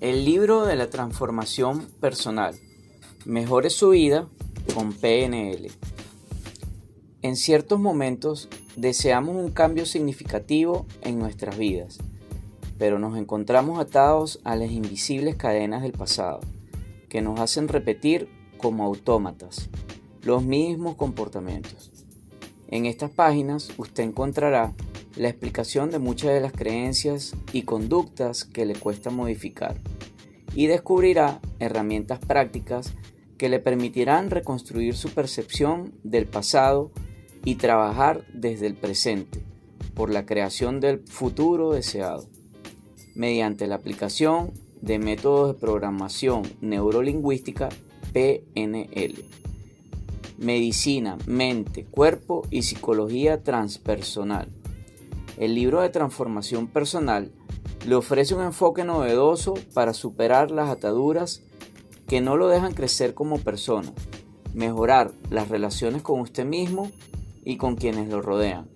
El libro de la transformación personal. Mejore su vida con PNL. En ciertos momentos deseamos un cambio significativo en nuestras vidas, pero nos encontramos atados a las invisibles cadenas del pasado, que nos hacen repetir como autómatas los mismos comportamientos. En estas páginas usted encontrará la explicación de muchas de las creencias y conductas que le cuesta modificar y descubrirá herramientas prácticas que le permitirán reconstruir su percepción del pasado y trabajar desde el presente por la creación del futuro deseado mediante la aplicación de métodos de programación neurolingüística PNL. Medicina, mente, cuerpo y psicología transpersonal. El libro de transformación personal le ofrece un enfoque novedoso para superar las ataduras que no lo dejan crecer como persona, mejorar las relaciones con usted mismo y con quienes lo rodean,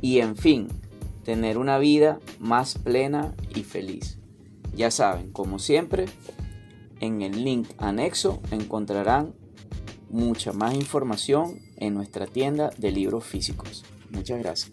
y en fin, tener una vida más plena y feliz. Ya saben, como siempre, en el link anexo encontrarán mucha más información en nuestra tienda de libros físicos. Muchas gracias.